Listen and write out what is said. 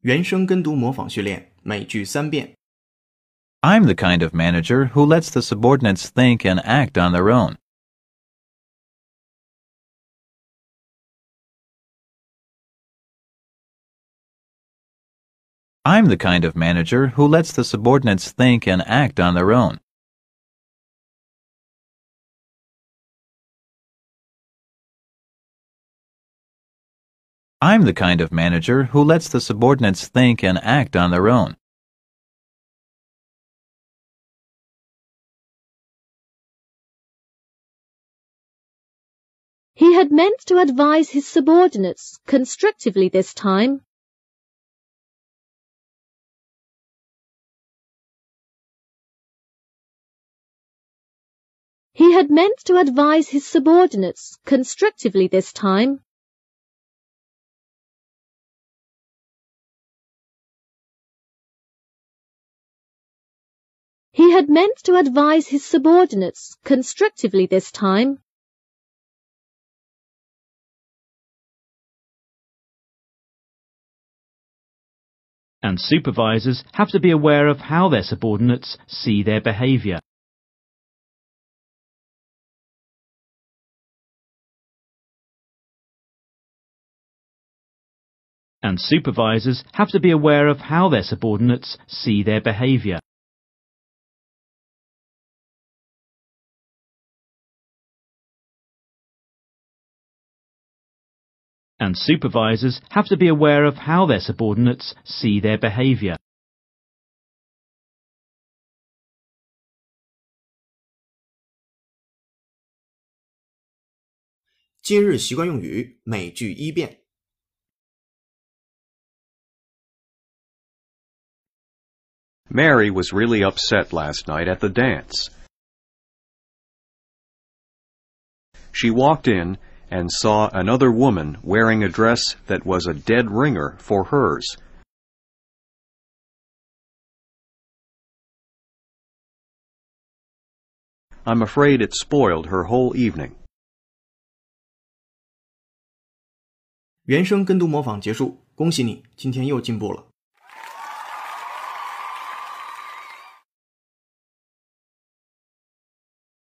原声跟读模仿训练，每句三遍。 I'm the kind of manager who lets the subordinates think and act on their own. I'm the kind of manager who lets the subordinates think and act on their own. I'm the kind of manager who lets the subordinates think and act on their own. He had meant to advise his subordinates constructively this time. He had meant to advise his subordinates constructively this time. Had meant to advise his subordinates constructively this time. and supervisors have to be aware of how their subordinates see their behavior. And supervisors have to be aware of how their subordinates see their behavior. and supervisors have to be aware of how their subordinates see their behaviour. Mary was really upset last night at the dance. She walked in and saw another woman wearing a dress that was a dead ringer for hers. I'm afraid it spoiled her whole evening. 原声跟读模仿结束，恭喜你，今天又进步了。